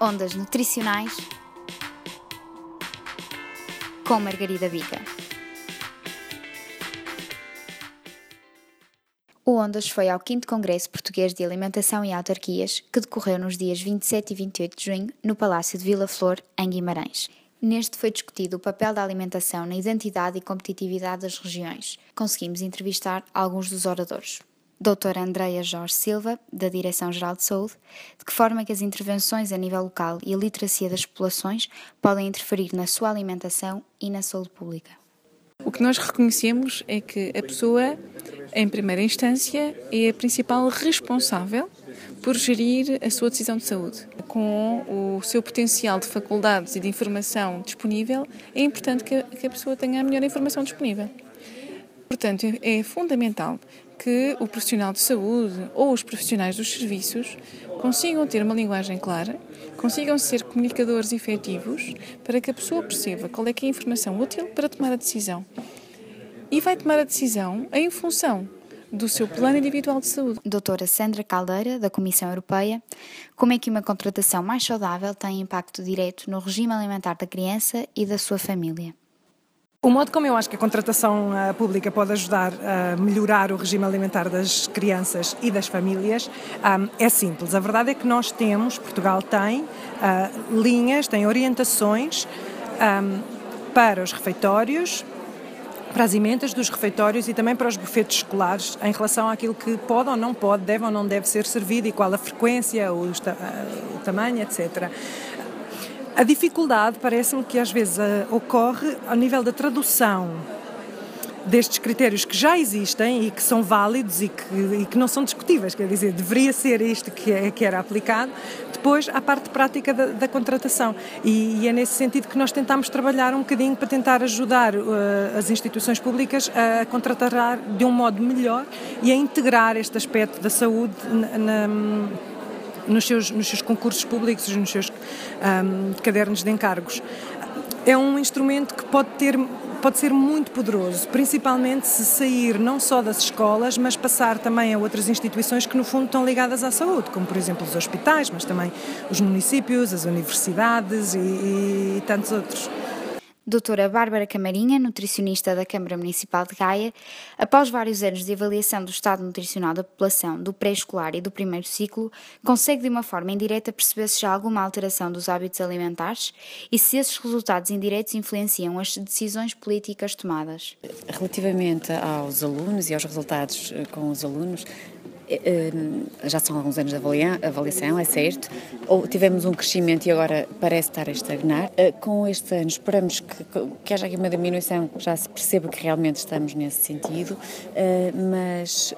Ondas Nutricionais com Margarida Bica. O Ondas foi ao 5 Congresso Português de Alimentação e Autarquias, que decorreu nos dias 27 e 28 de junho no Palácio de Vila Flor, em Guimarães. Neste foi discutido o papel da alimentação na identidade e competitividade das regiões. Conseguimos entrevistar alguns dos oradores. Doutora Andreia Jorge Silva, da Direção-Geral de Saúde, de que forma que as intervenções a nível local e a literacia das populações podem interferir na sua alimentação e na saúde pública. O que nós reconhecemos é que a pessoa, em primeira instância, é a principal responsável por gerir a sua decisão de saúde. Com o seu potencial de faculdades e de informação disponível, é importante que a pessoa tenha a melhor informação disponível. Portanto, é fundamental que o profissional de saúde ou os profissionais dos serviços consigam ter uma linguagem clara, consigam ser comunicadores efetivos para que a pessoa perceba qual é, é a informação útil para tomar a decisão. E vai tomar a decisão em função do seu plano individual de saúde. Doutora Sandra Caldeira, da Comissão Europeia, como é que uma contratação mais saudável tem impacto direto no regime alimentar da criança e da sua família? O modo como eu acho que a contratação uh, pública pode ajudar a melhorar o regime alimentar das crianças e das famílias é simples. A verdade é que nós temos, Portugal tem uh, linhas, tem orientações para os refeitórios, para as emendas dos refeitórios e também para os bufetes escolares em relação àquilo que pode ou não pode, deve ou não deve ser servido e qual a frequência, o, o tamanho, etc. A dificuldade parece-me que às vezes uh, ocorre ao nível da tradução destes critérios que já existem e que são válidos e que, e que não são discutíveis, quer dizer, deveria ser isto que, é, que era aplicado, depois à parte prática da, da contratação. E, e, é nesse sentido que nós tentamos trabalhar um bocadinho para tentar ajudar uh, as instituições públicas a contratar de um modo melhor e a integrar este aspecto da saúde na, na nos seus, nos seus concursos públicos, nos seus um, cadernos de encargos. É um instrumento que pode ter pode ser muito poderoso, principalmente se sair não só das escolas, mas passar também a outras instituições que no fundo estão ligadas à saúde, como por exemplo os hospitais, mas também os municípios, as universidades e, e tantos outros. Doutora Bárbara Camarinha, nutricionista da Câmara Municipal de Gaia, após vários anos de avaliação do estado nutricional da população do pré-escolar e do primeiro ciclo, consegue de uma forma indireta perceber se já há alguma alteração dos hábitos alimentares e se esses resultados indiretos influenciam as decisões políticas tomadas. Relativamente aos alunos e aos resultados eh, com os alunos, já são alguns anos de avaliação, é certo. Ou tivemos um crescimento e agora parece estar a estagnar. Eh, com estes anos esperamos que, que haja aqui uma diminuição, já se perceba que realmente estamos nesse sentido, mas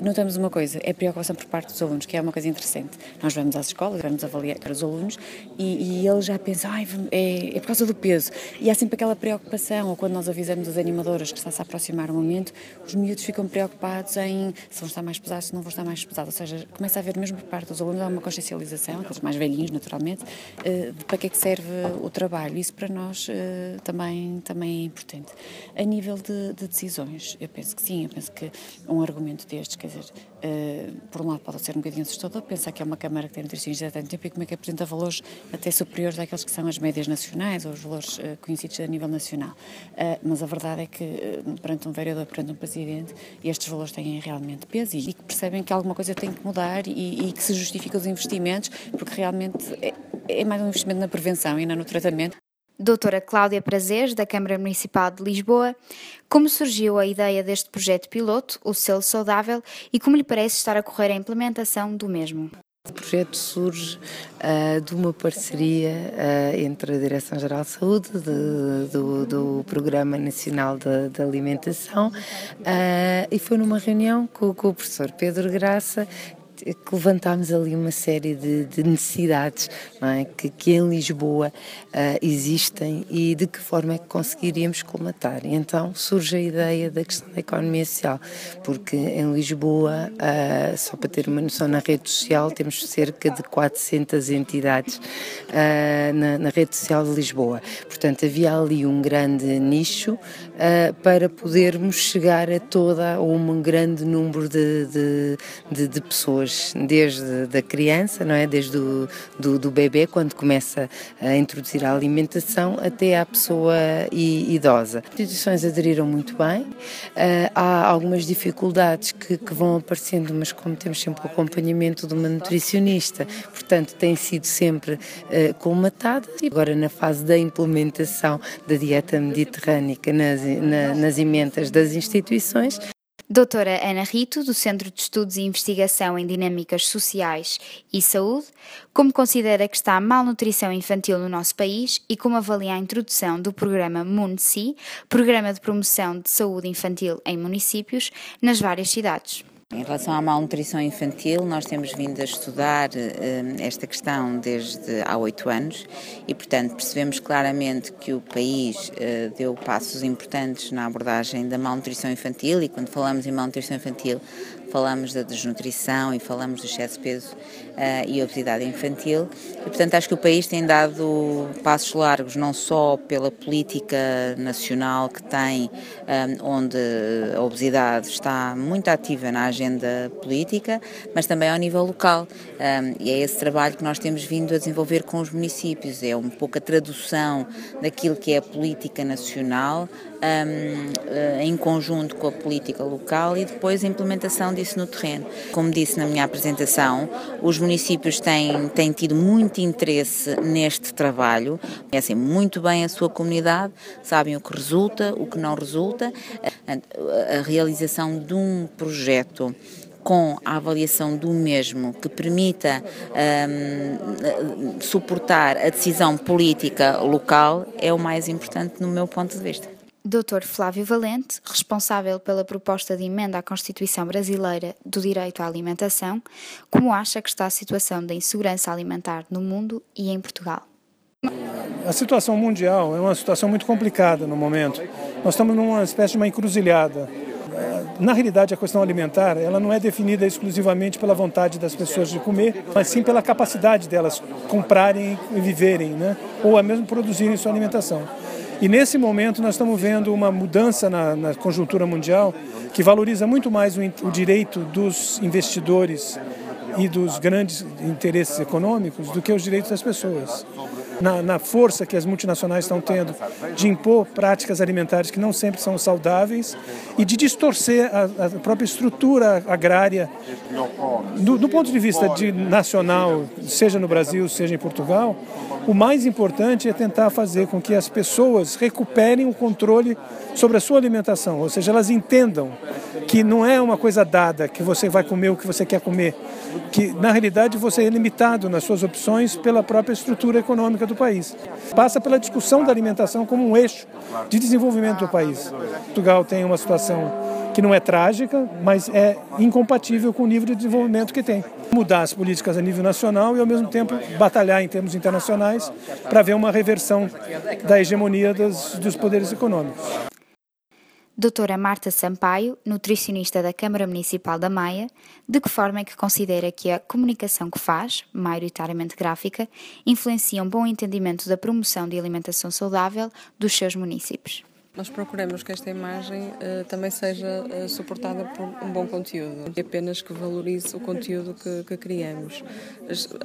notamos uma coisa, é preocupação por parte dos alunos, que é uma coisa interessante. Nós vamos às escolas, vamos avaliar os alunos e, e eles já pensam, é, é por causa do peso. E há sempre aquela preocupação, ou quando nós avisamos as animadoras que está-se a aproximar o momento, os miúdos ficam preocupados em se vão estar mais pesados, se não vão estar mais pesados. Ou seja, começa a haver mesmo por parte dos alunos uma consciencialização, aqueles mais velhinhos, naturalmente, eh, de para que é que serve o trabalho. Isso para nós eh, também, também é importante. A nível de, de decisões, eu penso que sim, eu penso que um argumento destes, que Quer dizer, uh, por um lado pode ser um bocadinho assustador pensar que é uma Câmara que tem nutricionistas há tanto tempo e como é que apresenta valores até superiores àqueles que são as médias nacionais ou os valores uh, conhecidos a nível nacional. Uh, mas a verdade é que, perante um vereador, perante um presidente, estes valores têm realmente peso e, e que percebem que alguma coisa tem que mudar e, e que se justifica os investimentos, porque realmente é, é mais um investimento na prevenção e não no tratamento. Doutora Cláudia Prazeres, da Câmara Municipal de Lisboa, como surgiu a ideia deste projeto piloto, o Selo Saudável, e como lhe parece estar a correr a implementação do mesmo? O projeto surge uh, de uma parceria uh, entre a Direção-Geral de Saúde, de, do, do, Programa Nacional de, de Alimentação, uh, e foi numa reunião com, com, o professor Pedro Graça que levantámos ali uma série de, de necessidades é? que, que, em Lisboa uh, existem e de que forma é que conseguiríamos colmatar. E então surge a ideia da questão da economia social, porque em Lisboa, uh, só para ter uma noção, na rede social temos cerca de 400 entidades uh, na, na, rede social de Lisboa. Portanto, havia ali um grande nicho para podermos chegar a toda um grande número de, de, de, de desde da criança, não é? Desde o do, do bebê, quando começa a introduzir a alimentação, até à pessoa idosa. As instituições aderiram muito bem, uh, há algumas dificuldades que, que, vão aparecendo, mas como temos sempre o acompanhamento de uma nutricionista, portanto, têm sido sempre uh, colmatadas. E agora, na fase da implementação da dieta mediterrânica nas, na, nas emendas das instituições, Doutora Ana Rito, do Centro de Estudos e Investigação em Dinâmicas Sociais e Saúde, como considera que está a malnutrição infantil no nosso país e como avalia a introdução do programa MUNSI, Programa de Promoção de Saúde Infantil em Municípios, nas várias cidades. Em relação à malnutrição infantil, nós temos vindo a estudar uh, esta questão desde há oito anos e, portanto, percebemos claramente que o país uh, deu passos importantes na abordagem da malnutrição infantil e, quando falamos em malnutrição infantil, falamos da desnutrição e falamos do excesso de peso uh, e obesidade infantil. E, portanto, acho que o país tem dado passos largos, não só pela política nacional que tem, um, eh, onde a obesidade está muito ativa na agenda política, mas também ao nível local. Um, eh, e é esse trabalho que nós temos vindo a desenvolver com os municípios, é um pouco a tradução daquilo que é a política nacional um, em conjunto com a política local e depois a implementação disso no terreno. Como disse na minha apresentação, os municípios têm, têm tido muito interesse neste trabalho, conhecem muito bem a sua comunidade, sabem o que resulta, o que não resulta. A realização de um projeto com a avaliação do mesmo que permita um, suportar a decisão política local é o mais importante no meu ponto de vista. Dr. Flávio Valente, responsável pela proposta de emenda à Constituição Brasileira do Direito à Alimentação, como acha que está a situação da insegurança alimentar no mundo e em Portugal? A situação mundial é uma situação muito complicada no momento. Nós estamos numa espécie de uma encruzilhada. Na realidade, a questão alimentar ela não é definida exclusivamente pela vontade das pessoas de comer, mas sim pela capacidade delas comprarem e viverem, né? ou mesmo produzirem sua alimentação. E nesse momento nós estamos vendo uma mudança na, na conjuntura mundial que valoriza muito mais o, o direito dos investidores e dos grandes interesses econômicos do que os direitos das pessoas. Na, na, força que as multinacionais estão tendo de impor práticas alimentares que não sempre são saudáveis e de distorcer a, a própria estrutura agrária. Do, do ponto de vista de nacional, seja no Brasil, seja em Portugal, o mais importante é tentar fazer com que as pessoas recuperem o controle sobre a sua alimentação, ou seja, elas entendam que não é uma coisa dada, que você vai comer o que você quer comer, que na realidade você é limitado nas suas opções pela própria estrutura econômica do país. Passa pela discussão da alimentação como um eixo de desenvolvimento do país. Portugal tem uma situação que não é trágica, mas é incompatível com o nível de desenvolvimento que tem. Mudar as políticas a nível nacional e, ao mesmo tempo, batalhar em termos internacionais para ver uma reversão da hegemonia dos, dos poderes econômicos. Doutora Marta Sampaio, nutricionista da Câmara Municipal da Maia, de que forma é que considera que a comunicação que faz, maioritariamente gráfica, influencia um bom entendimento da promoção de alimentação saudável dos seus municípios? Nós procuramos que esta imagem uh, também seja uh, suportada por um bom conteúdo. E apenas que valorize o conteúdo que, que criamos.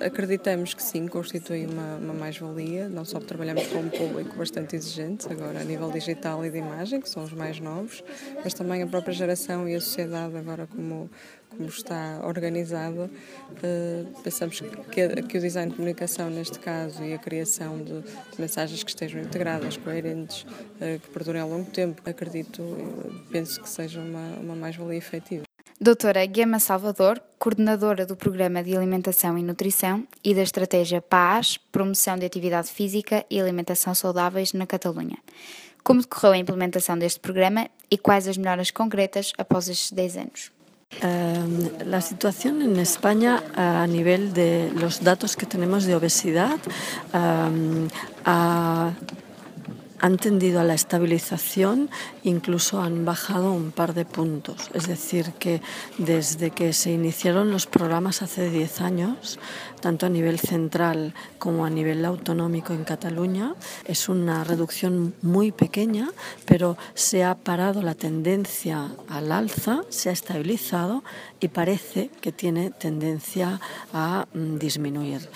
Acreditamos que sim, constitui uma, uma mais-valia, não só trabalhamos com um público bastante exigente, agora a nível digital e de imagem, que são os mais novos, mas também a própria geração e a sociedade agora como como está organizado, uh, pensamos que, que, o design de comunicação, neste caso, e a criação de, de mensagens que estejam integradas, coerentes, uh, que perdurem ao longo tempo, acredito, penso que seja uma, uma mais-valia efetiva. Doutora Guema Salvador, coordenadora do Programa de Alimentação e Nutrição e da Estratégia PAS, Promoção de Atividade Física e Alimentação Saudáveis na Catalunha. Como decorreu a implementação deste programa e quais as melhoras concretas após estes 10 anos? La situación en España a nivel de los datos que tenemos de obesidad ha han tendido a la estabilización, incluso han bajado un par de puntos. Es decir, que desde que se iniciaron los programas hace 10 años, tanto a nivel central como a nivel autonómico en Cataluña, es una reducción muy pequeña, pero se ha parado la tendencia al alza, se ha estabilizado y parece que tiene tendencia a mm, disminuir.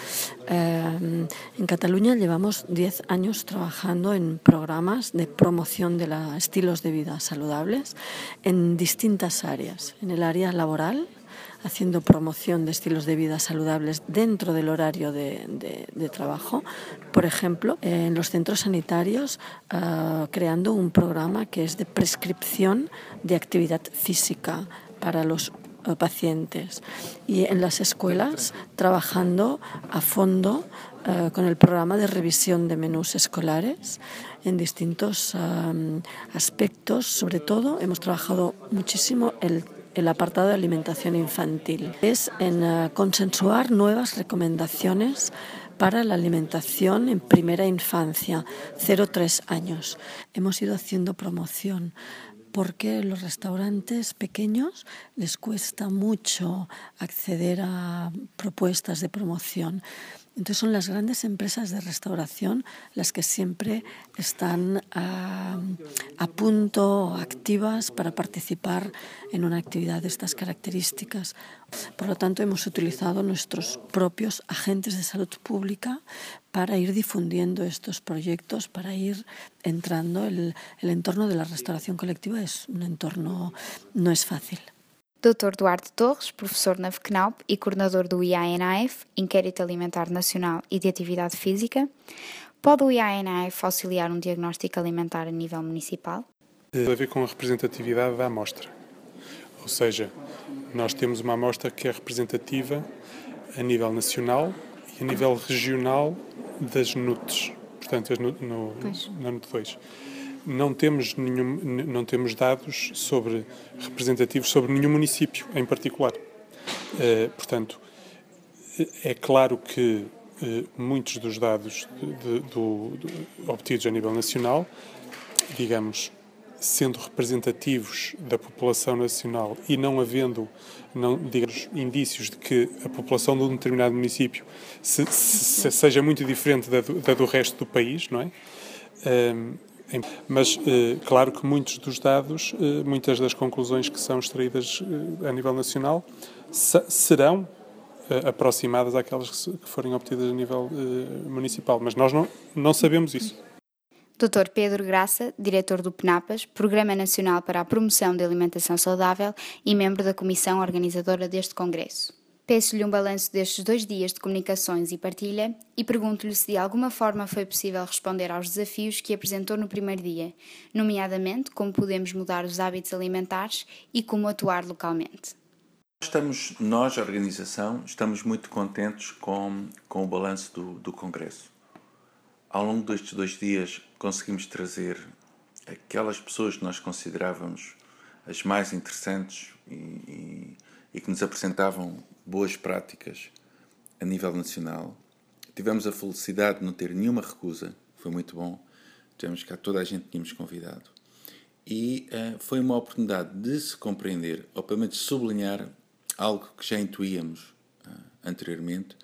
Eh, en Cataluña llevamos 10 años trabajando en programas de promoción de la, estilos de vida saludables en distintas áreas. En el área laboral, haciendo promoción de estilos de vida saludables dentro del horario de, trabajo. Por ejemplo, en los centros sanitarios, uh, creando un programa que es de prescripción de actividad física para los pacientes y en las escuelas trabajando a fondo uh, con el programa de revisión de menús escolares en distintos aspectos. Sobre todo, hemos trabajado muchísimo el el apartado de alimentación infantil. Es en uh, consensuar nuevas recomendaciones para la alimentación en primera infancia, 0-3 años. Hemos ido haciendo promoción porque los restaurantes pequeños les cuesta mucho acceder a propuestas de promoción. Entonces son las grandes empresas de restauración las que siempre están a, a, punto, activas para participar en una actividad de estas características. Por lo tanto, hemos utilizado nuestros propios agentes de salud pública para ir difundiendo estos proyectos, para ir entrando. El, el entorno de la restauración colectiva es un entorno, no es fácil. Dr. Duarte Torres, professor na FCNAUP e coordenador do IANAF, Inquérito Alimentar Nacional e de Atividade Física. Pode o IANAF auxiliar um diagnóstico alimentar a nível municipal? Tem a ver com a representatividade da amostra. Ou seja, nós temos uma amostra que é representativa a nível nacional e a nível regional das NUTs, portanto, no, no, na NUT 2 não temos, nenhum, não temos dados sobre, representativos sobre nenhum município em particular. Uh, portanto, é claro que uh, muitos dos dados de, de, do, obtidos a nível nacional, digamos, sendo representativos da população nacional e não havendo, não, digamos, indícios de que a população de um determinado município se, se, seja muito diferente da do, da do, resto do país, não é? Um, mas, eh, claro que muitos dos dados, eh, muitas das conclusões que são extraídas eh, a nível nacional serão aproximadas àquelas que forem obtidas a nível municipal, mas nós não, não sabemos isso. Dr. Pedro Graça, diretor do PNAPAS, Programa Nacional para a Promoção da Alimentação Saudável e membro da comissão organizadora deste congresso. Peço-lhe um balanço destes dois dias de comunicações e partilha e pergunto-lhe se de alguma forma foi possível responder aos desafios que apresentou no primeiro dia, nomeadamente como podemos mudar os hábitos alimentares e como atuar localmente. Estamos, nós, a organização, estamos muito contentes com, com o balanço do, do Congresso. Ao longo destes dois dias conseguimos trazer aquelas pessoas que nós considerávamos as mais interessantes e, e, e que nos apresentavam boas práticas a nível nacional. Tivemos a felicidade de não ter nenhuma recusa, foi muito bom. Tivemos cá toda a gente tínhamos convidado. E uh, foi uma oportunidade de se compreender, ou pelo menos sublinhar, algo que já intuíamos uh, anteriormente,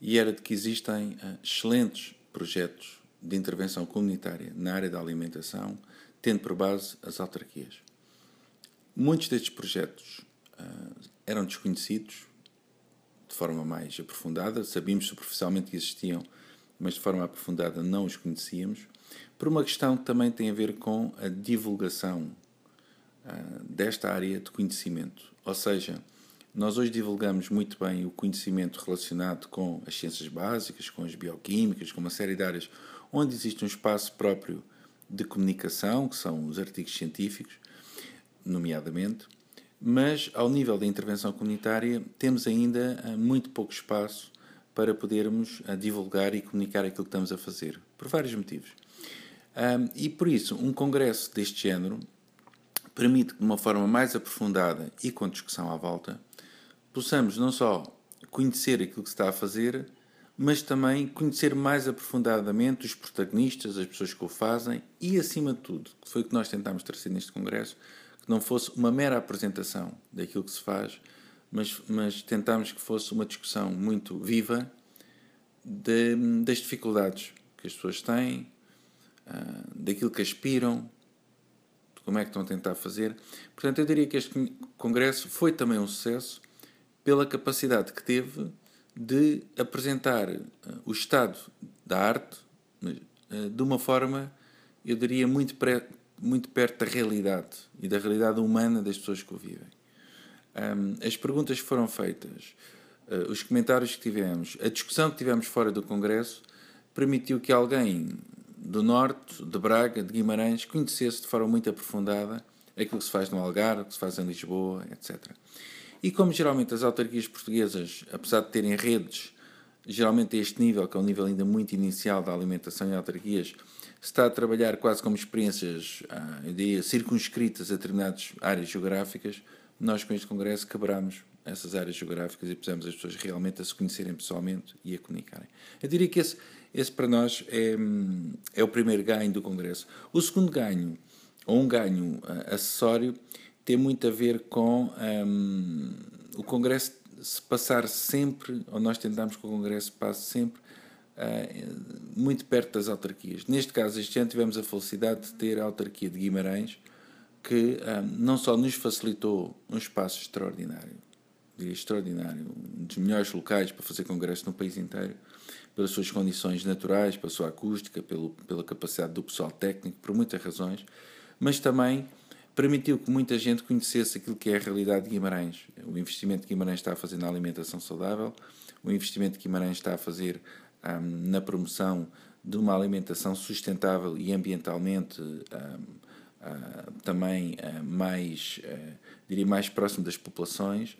e era de que existem uh, excelentes projetos de intervenção comunitária na área da alimentação, tendo por base as autarquias. Muitos destes projetos eram desconhecidos, de forma mais aprofundada. Sabíamos superficialmente que existiam, mas de forma aprofundada não os conhecíamos. Por uma questão que também tem a ver com a divulgação uh, desta área de conhecimento. Ou seja, nós hoje divulgamos muito bem o conhecimento relacionado com as ciências básicas, com as bioquímicas, com uma série de áreas onde existe um espaço próprio de comunicação, que são os artigos científicos, nomeadamente, mas ao nível da intervenção comunitária temos ainda eh, muito pouco espaço para podermos eh, divulgar e comunicar aquilo que estamos a fazer, por vários motivos. e por isso, um congresso deste género permite que de uma forma mais aprofundada e com discussão à volta, possamos não só conhecer aquilo que se está a fazer, mas também conhecer mais aprofundadamente os protagonistas, as pessoas que o fazem e, acima de tudo, que foi o que nós tentámos trazer neste Congresso, que não fosse uma mera apresentação daquilo que se faz, mas, mas tentámos que fosse uma discussão muito viva de, das dificuldades que as pessoas têm, uh, daquilo que aspiram, de como é que estão a tentar fazer. Portanto, eu diria que este Congresso foi também um sucesso pela capacidade que teve de apresentar uh, o estado da arte uh, de uma forma, eu diria, muito, pré, muito perto da realidade e da realidade humana das pessoas que o vivem. Um, as perguntas que foram feitas, uh, os comentários que tivemos, a discussão que tivemos fora do Congresso, permitiu que alguém do Norte, de Braga, de Guimarães, conhecesse de forma muito aprofundada aquilo que se faz no Algarve, o que se faz em Lisboa, etc. E como geralmente as autarquias portuguesas, apesar de terem redes, geralmente a este nível, que é um nível ainda muito inicial da alimentação em autarquias, está a trabalhar quase como experiências, ah, eu diria, circunscritas a determinadas áreas geográficas, nós com este congresso quebramos essas áreas geográficas e pusemos as pessoas realmente a se conhecerem pessoalmente e a comunicarem. Eu diria que esse, esse para nós é, é o primeiro ganho do congresso. O segundo ganho, ou um ganho uh, acessório, tem muito a ver com um, o Congresso se passar sempre, ou nós tentamos que o Congresso passe sempre muito perto das autarquias. Neste caso, este ano tivemos a felicidade de ter a autarquia de Guimarães, que um, não só nos facilitou um espaço extraordinário, extraordinário, um dos melhores locais para fazer congresso no país inteiro, pelas suas condições naturais, pela sua acústica, pelo, pela capacidade do pessoal técnico, por muitas razões, mas também permitiu que muita gente conhecesse aquilo que é a realidade de Guimarães. O investimento que Guimarães está a fazer na alimentação saudável, o investimento que Guimarães está a fazer um, na promoção de uma alimentação sustentável e ambientalmente um, uh, também uh, mais, uh, diria, mais próximo das populações.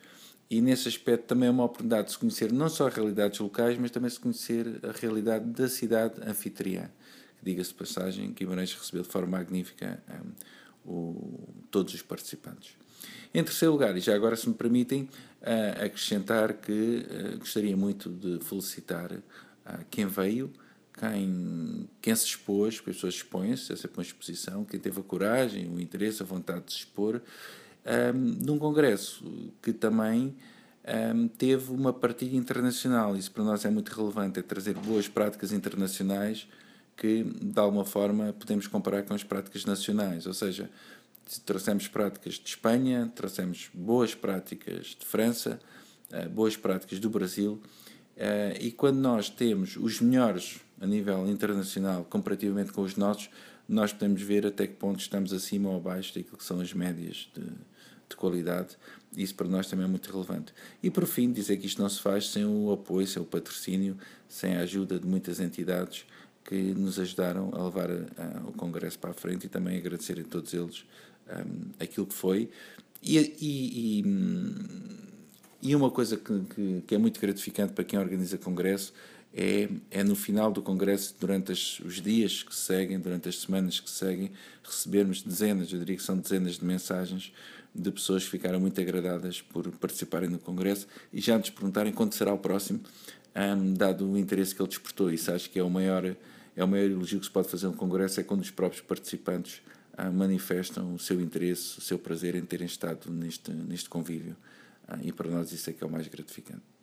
E nesse aspecto também é uma oportunidade de se conhecer não só realidades locais, mas também se conhecer a realidade da cidade anfitriã. Diga-se de passagem, Guimarães recebeu de forma magnífica um, o, todos os participantes. Em terceiro lugar, e já agora se me permitem uh, acrescentar que uh, gostaria muito de felicitar quem veio, quem, quem se expôs, porque as pessoas expõem-se, é sempre uma exposição, quem teve a coragem, o interesse, a vontade de se expor, um, num congresso que também um, teve uma partilha internacional. Isso para nós é muito relevante, é trazer boas práticas internacionais que, de alguma forma, podemos comparar com as práticas nacionais. Ou seja, trouxemos práticas de Espanha, trouxemos boas práticas de França, eh, boas práticas do Brasil, eh, e quando nós temos os melhores a nível internacional comparativamente com os nossos, nós podemos ver até que ponto estamos acima ou abaixo daquilo que são as médias de, de qualidade. Isso para nós também é muito relevante. E por fim, dizer que isto não se faz sem o apoio, sem o patrocínio, sem a ajuda de muitas entidades que nos ajudaram a levar a, a, o Congresso para a frente e também agradecer a todos eles um, aquilo que foi. E, e, e, uma coisa que, que, que, é muito gratificante para quem organiza Congresso é, é no final do Congresso, durante as, os dias que seguem, durante as semanas que seguem, recebermos dezenas, eu diria que são dezenas de mensagens de pessoas que ficaram muito agradadas por participarem no Congresso e já nos perguntarem quando será o próximo, um, dado o interesse que ele despertou. Isso acho que é o maior é o maior elogio que se pode fazer no Congresso é quando os próprios participantes ah, manifestam o seu interesse, o seu prazer em terem estado neste, neste convívio. Ah, e para nós isso é que é o mais gratificante.